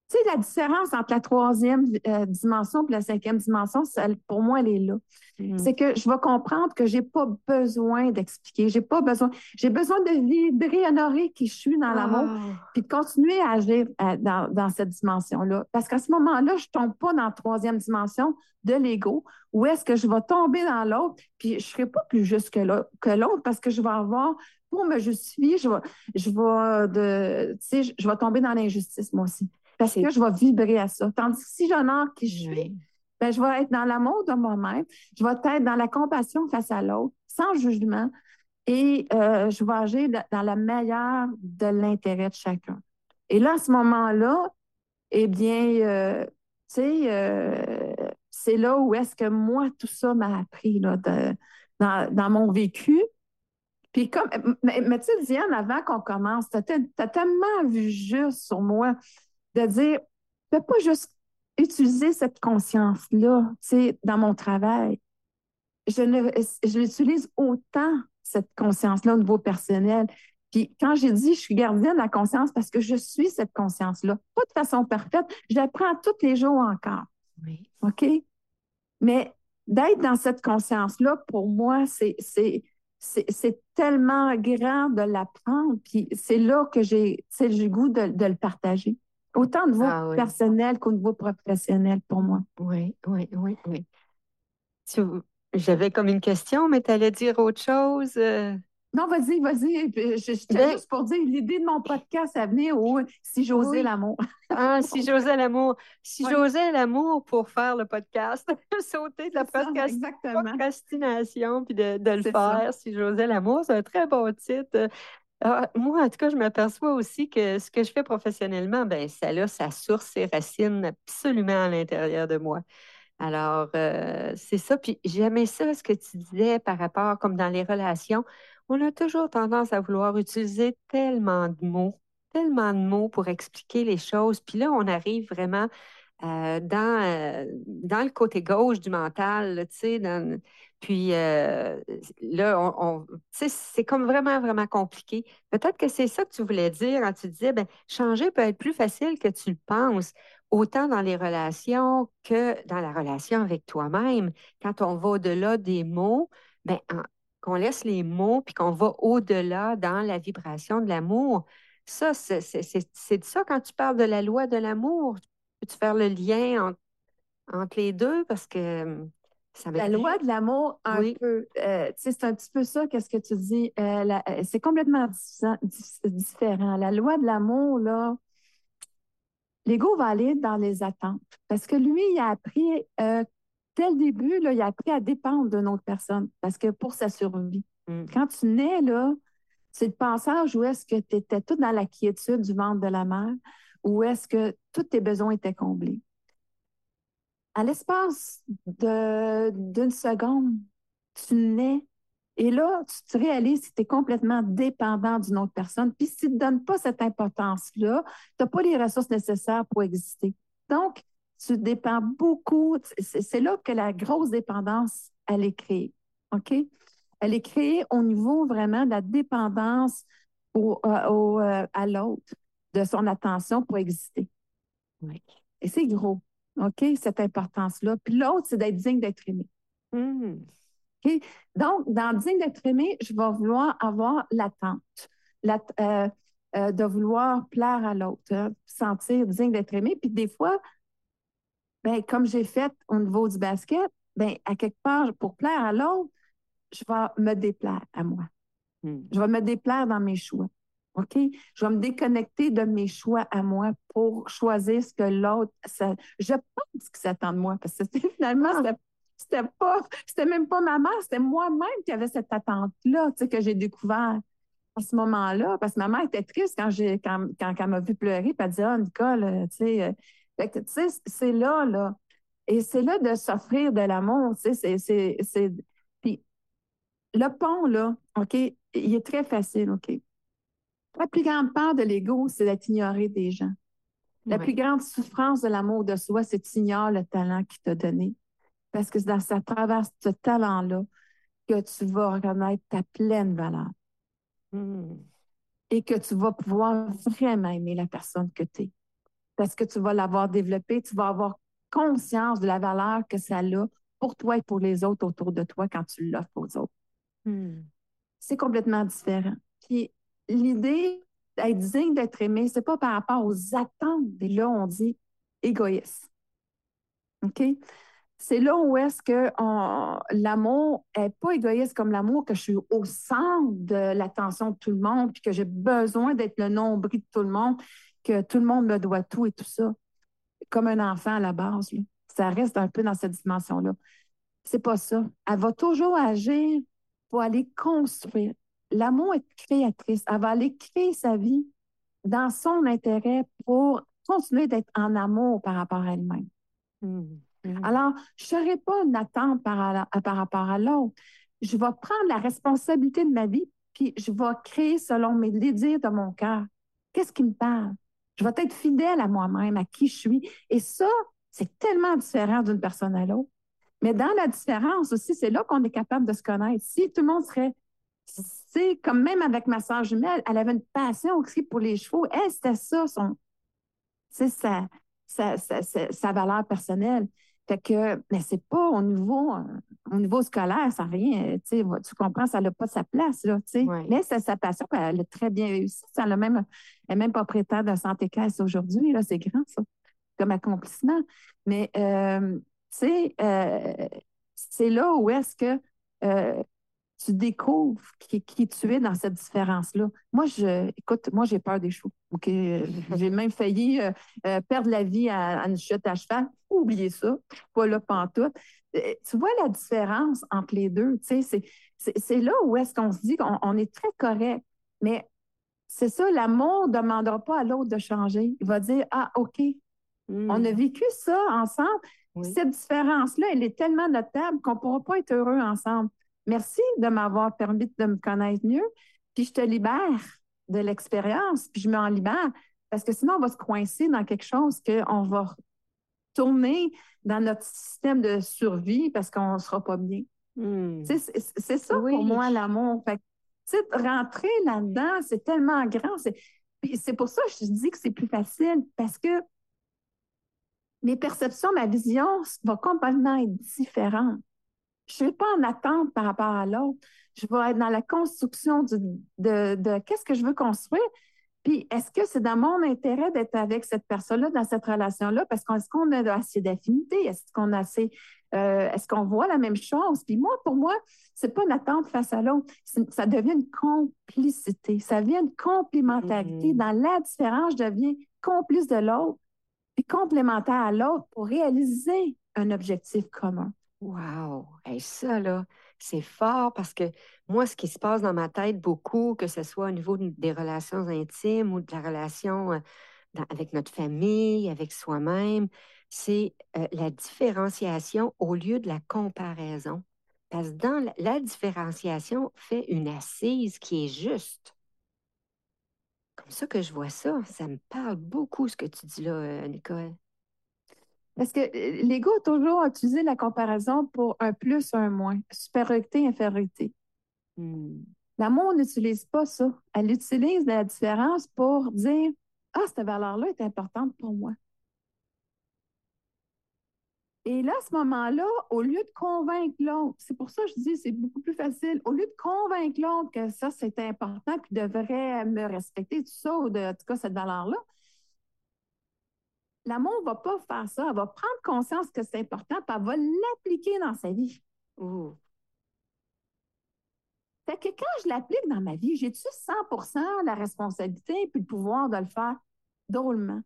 Tu sais, la différence entre la troisième euh, dimension et la cinquième dimension, pour moi, elle est là. Mm. C'est que je vais comprendre que je n'ai pas besoin d'expliquer. J'ai pas besoin. J'ai besoin de vibrer, honorer qui je suis dans l'amour, ah. puis de continuer à agir euh, dans, cette dimension-là. Parce qu'à ce moment-là, je ne tombe pas dans la troisième dimension de l'ego, où est-ce que je vais tomber dans l'autre, puis je ne serai pas plus juste que l'autre parce que je vais avoir pour me justifier, je vais, je vais, de, je vais tomber dans l'injustice, moi aussi parce que je vais vibrer à ça. Tandis que si j'honore qui je suis, ben, je vais être dans l'amour de moi-même, je vais être dans la compassion face à l'autre, sans jugement, et euh, je vais agir dans la meilleure de l'intérêt de chacun. Et là, à ce moment-là, eh bien, euh, tu sais, euh, c'est là où est-ce que moi, tout ça m'a appris là, dans, dans, mon vécu. Puis comme, mais, tu sais, Diane, avant qu'on commence, tu as, tellement vu juste sur moi de dire, je ne peux pas juste utiliser cette conscience-là, dans mon travail. Je, ne, je l'utilise autant, cette conscience-là, au niveau personnel. Puis quand j'ai dit, je suis gardienne de la conscience parce que je suis cette conscience-là, pas de façon parfaite, je l'apprends tous les jours encore. Oui. OK? Mais d'être dans cette conscience-là, pour moi, c'est, c'est, c'est, tellement grand de l'apprendre. Puis c'est là que j'ai, le goût de, de le partager. Autant au niveau ah personnel qu'au niveau professionnel pour moi. Oui, oui, oui, oui. J'avais comme une question, mais tu allais dire autre chose. Euh? Non, vas-y, vas-y. Je, je tiens ben juste pour dire l'idée de mon podcast à venir ou si j'osais l'amour. ah, si j'osais l'amour. Si j'osais l'amour pour faire le podcast, sauter de la procrastination puis de, de le faire. Si j'osais l'amour, c'est un très bon titre. Ah, moi, en tout cas, je m'aperçois aussi que ce que je fais professionnellement, ben, ça a sa source, ses racines absolument à l'intérieur de moi. Alors, euh, c'est ça. Puis j'aimais ça, ce que tu disais par rapport, comme dans les relations, on a toujours tendance à vouloir utiliser tellement de mots, tellement de mots pour expliquer les choses. Puis là, on arrive vraiment euh, dans, euh, dans le côté gauche du mental, tu sais, dans, puis euh, là, c'est comme vraiment, vraiment compliqué. Peut-être que c'est ça que tu voulais dire quand tu disais, ben, changer peut être plus facile que tu le penses, autant dans les relations que dans la relation avec toi-même. Quand on va au-delà des mots, ben, qu'on laisse les mots puis qu'on va au-delà dans la vibration de l'amour. Ça, c'est ça quand tu parles de la loi de l'amour. Peux-tu faire le lien entre les deux? Parce que la loi de l'amour, un peu, euh, c'est un petit peu ça, qu'est-ce que tu dis? Euh, euh, c'est complètement différent. La loi de l'amour, là, l'ego va aller dans les attentes. Parce que lui, il a appris, dès le début, là, il a appris à dépendre d'une autre personne. Parce que pour sa survie. Mm. Quand tu nais, là, c'est le passage où est-ce que tu étais tout dans la quiétude du ventre de la mère, où est-ce que tous tes besoins étaient comblés à l'espace d'une seconde, tu nais. Et là, tu te réalises que tu es complètement dépendant d'une autre personne. Puis si tu ne te donnes pas cette importance-là, tu n'as pas les ressources nécessaires pour exister. Donc, tu dépends beaucoup. C'est là que la grosse dépendance, elle est créée. OK? Elle est créée au niveau vraiment de la dépendance au, euh, euh, à l'autre, de son attention pour exister. Oui. Et c'est gros. OK, cette importance-là. Puis l'autre, c'est d'être digne d'être aimé. Hmm. Donc, dans digne d'être aimé, je vais vouloir avoir l'attente, euh, euh, de vouloir plaire à l'autre, hein, sentir digne d'être aimé. Puis des fois, ben, comme j'ai fait au niveau du basket, ben, à quelque part, pour plaire à l'autre, je vais me déplaire à moi. Hmm. Je vais me déplaire dans mes choix. OK? Je vais me déconnecter de mes choix à moi pour choisir ce que l'autre. ça- Je pense qu'il s'attend de moi parce que finalement, c'était, c'était pas, c'était même pas ma mère, c'était moi-même qui avait cette attente-là, tu sais, que j'ai découvert à ce moment-là. Parce que ma mère était triste quand, j'ai, quand, quand, quand elle m'a vu pleurer, puis elle dit Ah, Nicole, euh, tu sais, euh, que, tu sais, c'est là, là. Et c'est là de s'offrir de l'amour, tu sais, c'est, c'est, c'est- Puis le pont, là, OK, il est très facile, OK. La plus grande part de l'ego, c'est d'être ignoré des gens. La Ouais. plus grande souffrance de l'amour de soi, c'est ignores le talent qu'il t'a donné. Parce que c'est dans à travers ce talent-là que tu vas reconnaître ta pleine valeur Hmm. et que tu vas pouvoir vraiment aimer la personne que tu es. Parce que tu vas l'avoir développée, tu vas avoir conscience de la valeur que ça a pour toi et pour les autres autour de toi quand tu l'offres aux autres. Hmm. c'est complètement différent. Puis l'idée d'être digne d'être aimé, c'est pas par rapport aux attentes. Et là, on dit égoïste. OK? C'est là où est-ce que l'amour est pas égoïste comme l'amour, que je suis au centre de l'attention de tout le monde, puis que j'ai besoin d'être le nombril de tout le monde, que tout le monde me doit tout et tout ça. Comme un enfant à la base. là. Ça reste un peu dans cette dimension-là. C'est pas ça. Elle va toujours agir pour aller construire. L'amour est créatrice. Elle va aller créer sa vie dans son intérêt pour continuer d'être en amour par rapport à elle-même. Hmm. Hmm. Alors, je ne serai pas une attente par, à- par rapport à l'autre. Je vais prendre la responsabilité de ma vie, puis je vais créer selon mes désirs de mon cœur. Qu'est-ce qui me parle? Je vais être fidèle à moi-même, à qui je suis. Et ça, c'est tellement différent d'une personne à l'autre. Mais dans la différence aussi, c'est là qu'on est capable de se connaître. Si tout le monde serait, c'est comme même avec ma soeur jumelle, elle avait une passion aussi pour les chevaux. Elle, c'était ça, son, sa, sa, sa, sa, sa valeur personnelle. Fait que, mais c'est pas au niveau, euh, au niveau scolaire, ça n'a rien, euh, tu comprends, ça n'a pas sa place, là. Ouais. Mais c'est sa passion, elle a très bien réussi. Ça elle a même, elle même pas prêtée de santé caisse aujourd'hui, c'est grand, ça, comme accomplissement. Mais, euh, tu sais, euh, c'est là où est-ce que euh, tu découvres qui, qui tu es dans cette différence-là. Moi, je, écoute, moi, j'ai peur des? Euh, J'ai même failli euh, euh, perdre la vie à, à une chute à cheval. Oubliez ça. Pas là pantoute. Euh, Tu vois la différence entre les deux. Tu sais, c'est, là où est-ce qu'on se dit qu'on on est très correct. Mais c'est ça, l'amour ne demandera pas à l'autre de changer. Il va dire, ah, OK, Hmm. on a vécu ça ensemble. Oui. Cette différence-là, elle est tellement notable qu'on ne pourra pas être heureux ensemble. Merci de m'avoir permis de me connaître mieux. Puis je te libère de l'expérience, puis je m'en libère. Parce que sinon, on va se coincer dans quelque chose qu'on va tourner dans notre système de survie parce qu'on ne sera pas bien. Hmm. C'est ça Oui. pour moi, l'amour. Fait que, rentrer là-dedans, c'est tellement grand. C'est pour ça que je dis que c'est plus facile parce que mes perceptions, ma vision va complètement être différente. Je ne suis pas en attente par rapport à l'autre. Je vais être dans la construction du- de, de qu'est-ce que je veux construire. Puis, est-ce que c'est dans mon intérêt d'être avec cette personne-là, dans cette relation-là? Parce qu'on est-ce qu'on a assez d'affinité? Est-ce qu'on a assez, euh, est-ce qu'on voit la même chose? Puis moi, pour moi, c'est pas une attente face à l'autre. Ça devient une complicité. Ça devient une complémentarité. Mhm. Dans la différence, je deviens complice de l'autre, puis complémentaire à l'autre pour réaliser un objectif commun. Wow! Hey, ça, là, c'est fort parce que moi, ce qui se passe dans ma tête beaucoup, que ce soit au niveau de- des relations intimes ou de la relation avec notre famille, avec soi-même, c'est la différenciation au lieu de la comparaison. Parce que dans la, différenciation fait une assise qui est juste. Comme ça que je vois ça, ça me parle beaucoup ce que tu dis là, Nicole. Parce que euh, l'ego a toujours utilisé la comparaison pour un plus, un moins, supériorité, infériorité. Hmm. L'amour n'utilise pas ça. Elle utilise la différence pour dire Ah, cette valeur-là est importante pour moi. Et là, à ce moment-là, au lieu de convaincre l'autre, c'est pour ça que je dis c'est beaucoup plus facile. Au lieu de convaincre l'autre que ça, c'est important, puis devrait me respecter, tout ça, ou de, en tout cas, cette valeur-là, l'amour ne va pas faire ça. Elle va prendre conscience que c'est important, puis elle va l'appliquer dans sa vie. Ouh. Fait que quand je l'applique dans ma vie, j'ai-tu 100% la responsabilité puis le pouvoir de le faire? Drôlement?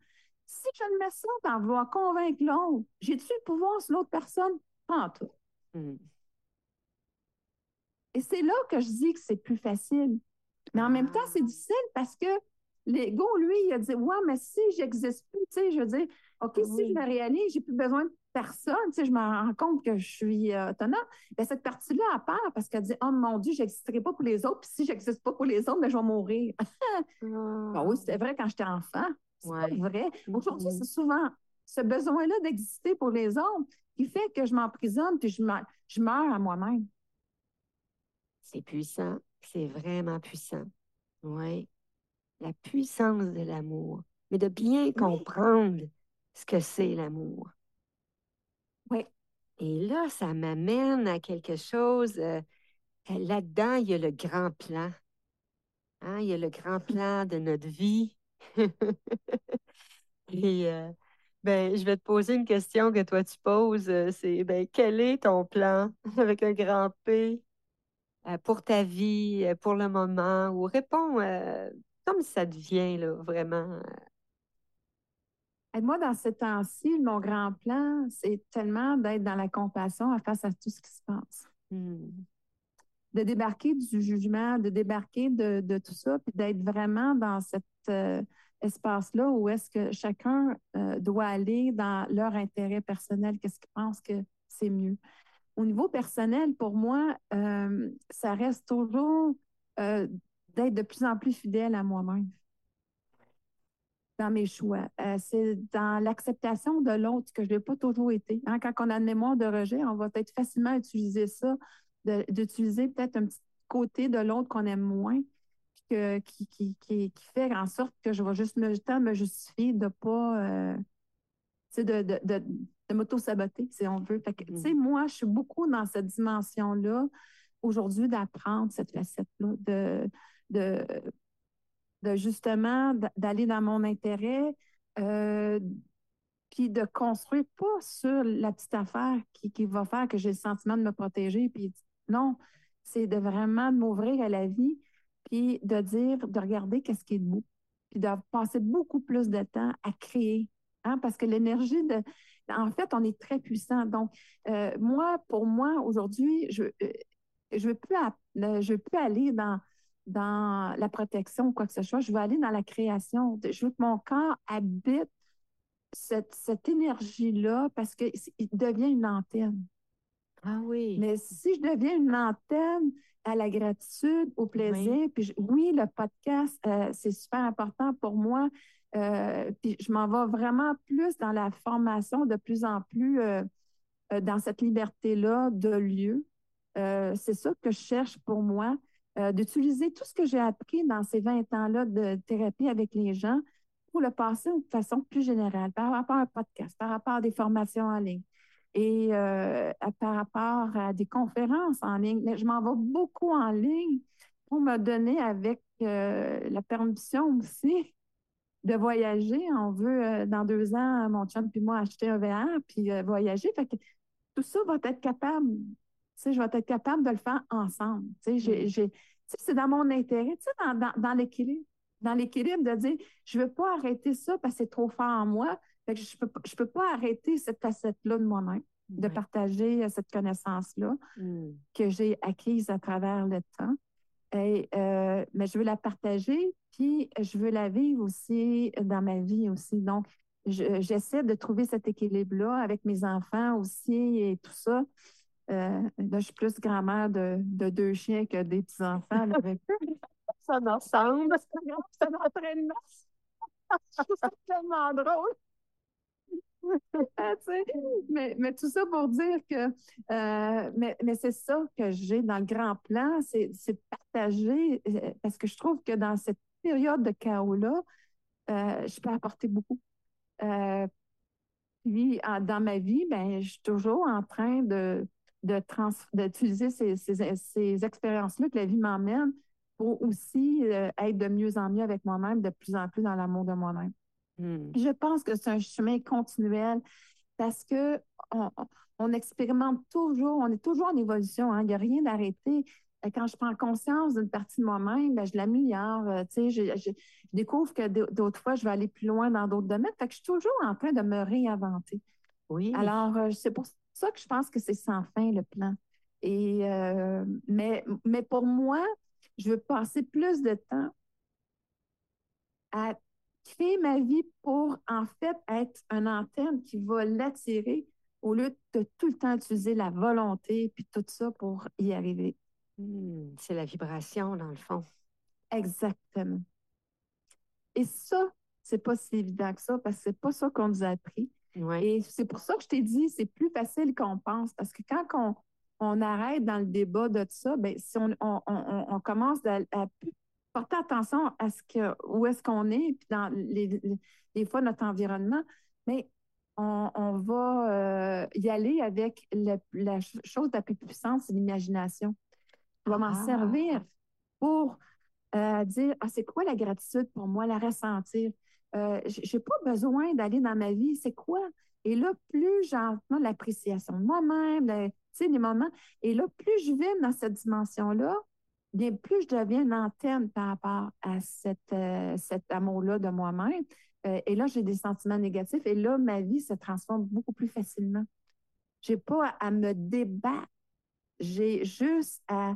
Si je me mets ça dans vouloir convaincre l'autre, j'ai-tu le pouvoir sur l'autre personne? Pas en tout. Hmm. Et c'est là que je dis que c'est plus facile. Mais en même temps, c'est difficile parce que l'ego, lui, il a dit Ouais, mais si j'existe plus, tu sais, je veux dire, OK, si je me réalise, j'ai plus besoin de personne, tu sais, je me rends compte que je suis euh, autonome. Ben, cette partie-là a peur parce qu'elle dit Oh mon Dieu, je n'existerai pas pour les autres, puis si je n'existe pas pour les autres, ben, je vais mourir. Ben oui, c'était vrai quand j'étais enfant. C'est Ouais. pas vrai. Aujourd'hui, c'est souvent ce besoin-là d'exister pour les autres qui fait que je m'emprisonne puis je, me- je meurs à moi-même. C'est puissant. C'est vraiment puissant. Oui. La puissance de l'amour. Mais de bien comprendre ce que c'est l'amour. Oui. Et là, ça m'amène à quelque chose. euh, Là-dedans, il y a le grand plan. Hein, Il y a le grand plan de notre vie. Et euh, ben, je vais te poser une question que toi tu poses. euh, C'est ben, quel est ton plan avec un grand P euh, pour ta vie, euh, pour le moment, ou réponds euh, comme ça te vient, là, vraiment. Et moi, dans ces temps-ci, mon grand plan, c'est tellement d'être dans la compassion face à tout ce qui se passe. Hmm. De débarquer du jugement, de débarquer de, de tout ça, puis d'être vraiment dans cet euh, espace-là où est-ce que chacun euh, doit aller dans leur intérêt personnel, qu'est-ce qu'ils pensent que c'est mieux. Au niveau personnel, pour moi, euh, ça reste toujours euh, d'être de plus en plus fidèle à moi-même dans mes choix. Euh, c'est dans l'acceptation de l'autre que je n'ai pas toujours été. Hein, quand on a une mémoire de rejet, on va peut-être facilement utiliser ça, d'utiliser peut-être un petit côté de l'autre qu'on aime moins, que- qui, qui, qui, qui fait en sorte que je vais juste me, temps me justifier de pas, euh, tu sais, de, de, de, de m'auto-saboter, si on veut. Fait que, tu sais, moi, je suis beaucoup dans cette dimension-là aujourd'hui d'apprendre cette facette-là, de, de, justement d'aller dans mon intérêt, euh, puis de construire pas sur la petite affaire qui, qui va faire que j'ai le sentiment de me protéger. Puis non, c'est de vraiment de m'ouvrir à la vie, puis de dire, de regarder qu'est-ce qui est beau, puis de passer beaucoup plus de temps à créer. Hein, parce que l'énergie de. En fait, on est très puissant. Donc, euh, moi, pour moi, aujourd'hui, je euh, je veux plus, je veux plus aller dans, dans la protection ou quoi que ce soit. Je veux aller dans la création. Je veux que mon corps habite cette, cette énergie-là parce qu'il devient une antenne. Ah oui. Mais si je deviens une antenne à la gratitude, au plaisir, puis je- oui, le podcast, euh, c'est super important pour moi. Euh, puis je m'en vais vraiment plus dans la formation, de plus en plus euh, dans cette liberté-là de lieu. Euh, c'est ça que je cherche pour moi, euh, d'utiliser tout ce que j'ai appris dans ces 20 ans-là de thérapie avec les gens pour le passer de façon plus générale, par rapport à un podcast, par rapport à des formations en ligne et euh, par rapport à des conférences en ligne. Mais je m'en vais beaucoup en ligne pour me donner avec la permission aussi de voyager. On veut, dans deux ans, mon chum puis moi, acheter un VR puis voyager. Tout ça va être capable, je vais être capable de le faire ensemble. Tu sais, j'ai- Mm. j'ai- tu sais, c'est dans mon intérêt, tu sais, dans, dans, dans l'équilibre. Dans l'équilibre de dire, je ne veux pas arrêter ça parce que c'est trop fort en moi. Fait que je ne peux, pas- je peux pas arrêter cette facette-là de moi-même, de partager euh, cette connaissance-là Hmm. que j'ai acquise à travers le temps. Et, euh, mais je veux la partager, puis je veux la vivre aussi dans ma vie aussi. Donc, je- j'essaie de trouver cet équilibre-là avec mes enfants aussi et tout ça. Euh, là, je suis plus grand-mère de, de deux chiens que des petits-enfants avec eux. Ça ensemble, c'est un entraînement. Je trouve ça tellement drôle. Ah, mais, mais tout ça pour dire que euh, mais, mais c'est ça que j'ai dans le grand plan, c'est c'est de partager, euh, parce que je trouve que dans cette période de chaos-là, euh, je peux apporter beaucoup. Euh, puis, en- dans ma vie, ben, je suis toujours en train de, de trans- d'utiliser ces, ces, ces expériences-là que la vie m'emmène pour aussi euh, être de mieux en mieux avec moi-même, de plus en plus dans l'amour de moi-même. Hmm. Je pense que c'est un chemin continuel parce que on, on expérimente toujours, on est toujours en évolution, hein, il n'y a rien d'arrêté. quand je prends conscience d'une partie de moi-même, ben, je l'améliore. Euh, sais, je, je, découvre que d'autres fois, je vais aller plus loin dans d'autres domaines. Fait que je suis toujours en train de me réinventer. Oui. Alors, euh, c'est pour ça que je pense que c'est sans fin, le plan. Et, euh, mais, mais pour moi, je veux passer plus de temps à créer ma vie pour, en fait, être une antenne qui va l'attirer au lieu de tout le temps utiliser la volonté puis tout ça pour y arriver. Hmm, c'est la vibration, dans le fond. Exactement. Et ça, c'est pas si évident que ça parce que c'est pas ça qu'on nous a appris. Et c'est pour ça que je t'ai dit, c'est plus facile qu'on pense parce que quand on, on, arrête dans le débat de ça, ben, si on, on, on commence à, à, porter attention à ce que, où est-ce qu'on est, puis dans les, les, fois notre environnement, mais on, va euh, y aller avec la chose la plus puissante, c'est l'imagination. On va m'en ah. servir pour euh, dire ah, c'est quoi la gratitude pour moi, la ressentir? Euh, je n'ai pas besoin d'aller dans ma vie, c'est quoi? Et là, plus j'entends l'appréciation de moi-même, tu sais, les moments, et là, plus je vais dans cette dimension-là, bien plus je deviens une antenne par rapport à cette, cet amour-là de moi-même. Euh, et là, j'ai des sentiments négatifs. Et là, ma vie se transforme beaucoup plus facilement. Je n'ai pas à, me débattre. J'ai juste à,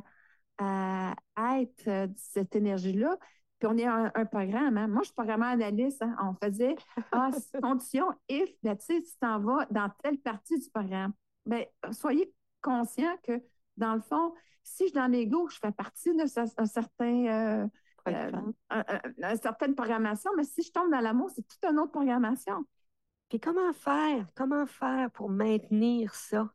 être euh, cette énergie-là. Puis on est un, un programme. Hein. Moi, je suis programmeur analyste. Hein. On faisait ah, condition if, ben, tu sais, tu t'en vas dans telle partie du programme. Bien, soyez conscient que, dans le fond, si je suis dans l'ego, je fais partie d'un certain. Euh, euh, une certaine programmation, mais si je tombe dans l'amour, c'est toute une autre programmation. Puis comment faire? Comment faire pour maintenir ça?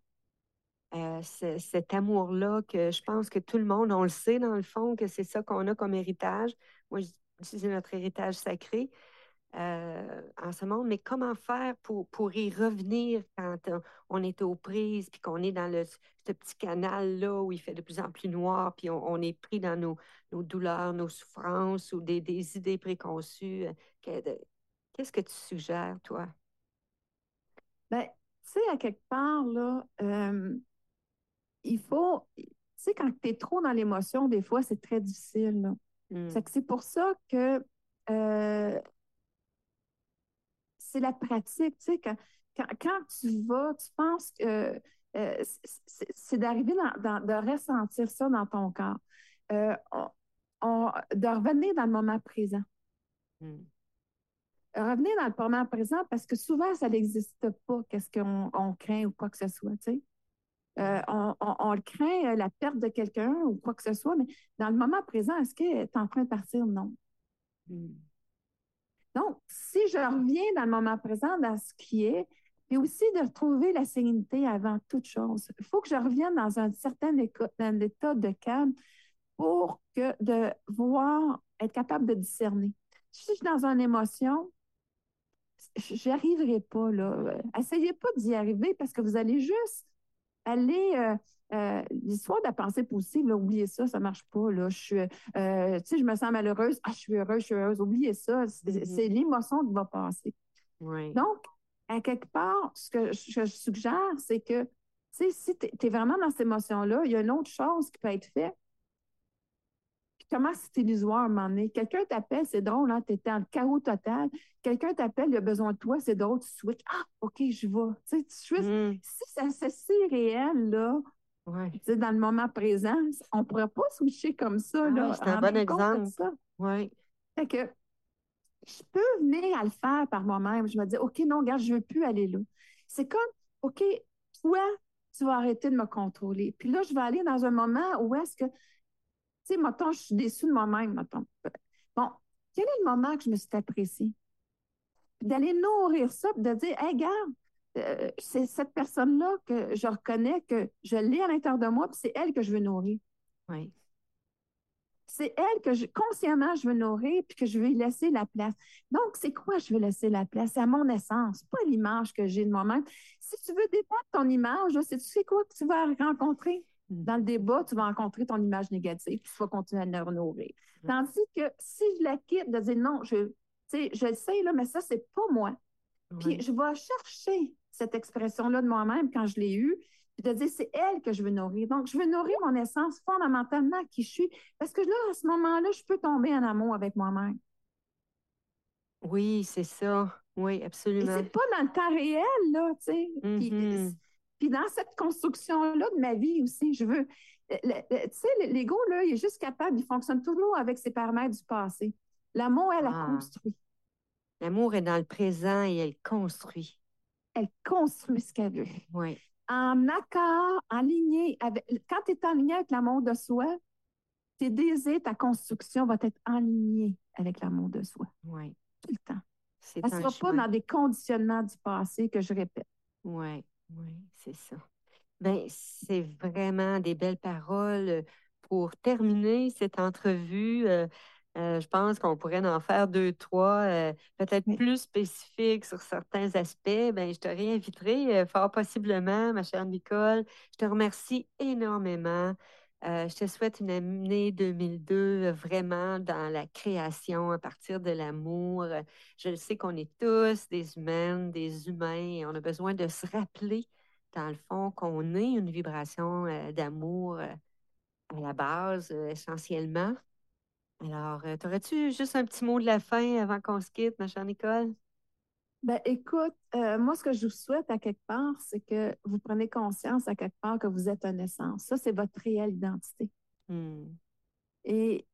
Euh, cet amour-là que je pense que tout le monde, on le sait dans le fond, que c'est ça qu'on a comme héritage. Moi, je c'est notre héritage sacré. Euh, en ce monde, mais comment faire pour, pour y revenir quand on est aux prises, puis qu'on est dans le, ce petit canal-là où il fait de plus en plus noir, puis on, est pris dans nos, douleurs, nos souffrances ou des, idées préconçues. Qu'est-ce que tu suggères, toi? Bien, tu sais, à quelque part, là, euh, il faut, tu sais, quand tu es trop dans l'émotion, des fois, c'est très difficile. Mmh. C'est pour ça que euh, c'est la pratique. Tu sais, quand, quand, tu vas, tu penses que euh, c'est d'arriver dans, de ressentir ça dans ton corps. Euh, de revenir dans le moment présent. Hmm. Revenir dans le moment présent parce que souvent, ça n'existe pas, qu'est-ce qu'on craint ou quoi que ce soit. Tu sais. Euh, on, on, craint la perte de quelqu'un ou quoi que ce soit, mais dans le moment présent, est-ce que tu es en train de partir? Non. Hmm. Donc, si je reviens dans le moment présent, dans ce qui est, et aussi de retrouver la sérénité avant toute chose. Il faut que je revienne dans un certain état de calme pour que de voir, être capable de discerner. Si je suis dans une émotion, n'y arriverai pas. Là. Essayez pas d'y arriver parce que vous allez juste aller euh, euh, l'histoire de la pensée positive, oubliez ça, ça ne marche pas. Là. Je, suis, euh, je me sens malheureuse. Ah, je suis heureuse, je suis heureuse. Oubliez ça. C'est mm-hmm. l'émotion qui va passer. Donc, à quelque part, ce que je, suggère, c'est que si tu es, vraiment dans cette émotion-là, il y a une autre chose qui peut être faite. Comment c'est illusoire à un moment donné? Quelqu'un t'appelle, c'est drôle, hein, tu es dans le chaos total. Quelqu'un t'appelle, il a besoin de toi, c'est drôle, tu switches. Ah, OK, je vais. Tu sais, mm. Si c'est si réel, là, Ouais. Dans le moment présent, on ne pourrait pas switcher comme ça. Ah, c'est un bon exemple. Oui. Fait que je peux venir à le faire par moi-même. Je me dis, OK, non, regarde, je ne veux plus aller là. C'est comme, OK, toi, tu vas arrêter de me contrôler. Puis là, je vais aller dans un moment où est-ce que, sais, maintenant, je suis déçue de moi-même, mettons. Bon, quel est le moment que je me suis appréciée? D'aller nourrir ça, de dire, hey, regarde, euh, c'est cette personne-là que je reconnais que je l'ai à l'intérieur de moi, puis c'est elle que je veux nourrir. Oui. C'est elle que je, consciemment je veux nourrir, puis que je veux y laisser la place. Donc, c'est quoi je veux laisser la place? C'est à mon essence, pas l'image que j'ai de moi-même. Si tu veux débattre ton image, tu sais quoi que tu vas rencontrer? Mm. Dans le débat, tu vas rencontrer ton image négative, puis tu vas continuer à la nourrir. Mm. Tandis que si je la quitte, de dire non, je, je le sais, là, mais ça, c'est pas moi. Puis je vais chercher cette expression-là de moi-même quand je l'ai eue. Puis de dire, c'est elle que je veux nourrir. Donc, je veux nourrir mon essence fondamentalement qui je suis. Parce que là, à ce moment-là, je peux tomber en amour avec moi-même. Oui, c'est ça. Oui, Et absolument. c'est pas dans le temps réel, là, tu sais. Puis, Mhm. Puis dans cette construction-là de ma vie aussi, je veux. Tu sais, l'ego, là, il est juste capable, il fonctionne toujours avec ses paramètres du passé. L'amour, elle a Ah. construit. L'amour est dans le présent et elle construit. Elle construit ce qu'elle veut. Oui. En accord, en lignée avec. Quand tu es en ligne avec l'amour de soi, tes désirs, ta construction va être en ligne avec l'amour de soi. Oui. Tout le temps. C'est Elle ne sera pas dans des conditionnements du passé que je répète. Oui, oui, c'est ça. Ben, c'est vraiment des belles paroles pour terminer cette entrevue. euh, euh, je pense qu'on pourrait en faire deux, trois, euh, peut-être Oui. plus spécifiques sur certains aspects. Ben, je te réinviterai euh, fort possiblement, ma chère Nicole. Je te remercie énormément. Euh, je te souhaite une année 2002 euh, vraiment dans la création à partir de l'amour. Euh, Je sais qu'on est tous des humaines, des humains, et on a besoin de se rappeler, dans le fond, qu'on est une vibration d'amour à la base, essentiellement. Alors, t'aurais-tu juste un petit mot de la fin avant qu'on se quitte, ma chère Nicole? Ben, écoute, euh, moi, ce que je vous souhaite à quelque part, c'est que vous prenez conscience à quelque part que vous êtes une essence. Ça, c'est votre réelle identité. Hmm. Et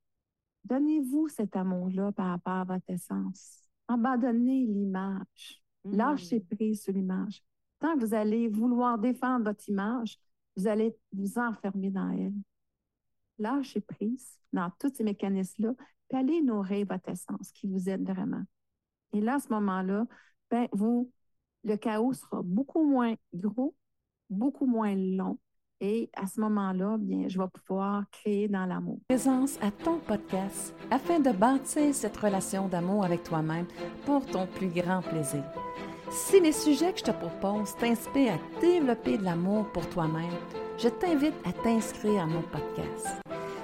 donnez-vous cet amour-là par rapport à votre essence. Abandonnez l'image. Lâchez Hmm. prise sur l'image. Tant que vous allez vouloir défendre votre image, vous allez vous enfermer dans elle. Lâchez prise dans tous ces mécanismes-là, puis allez nourrir votre essence qui vous aide vraiment. Et là, à ce moment-là, ben, vous, le chaos sera beaucoup moins gros, beaucoup moins long. Et à ce moment-là, bien, je vais pouvoir créer dans l'amour. présence à ton podcast afin de bâtir cette relation d'amour avec toi-même pour ton plus grand plaisir. Si les sujets que je te propose t'inspirent à développer de l'amour pour toi-même, je t'invite à t'inscrire à mon podcast.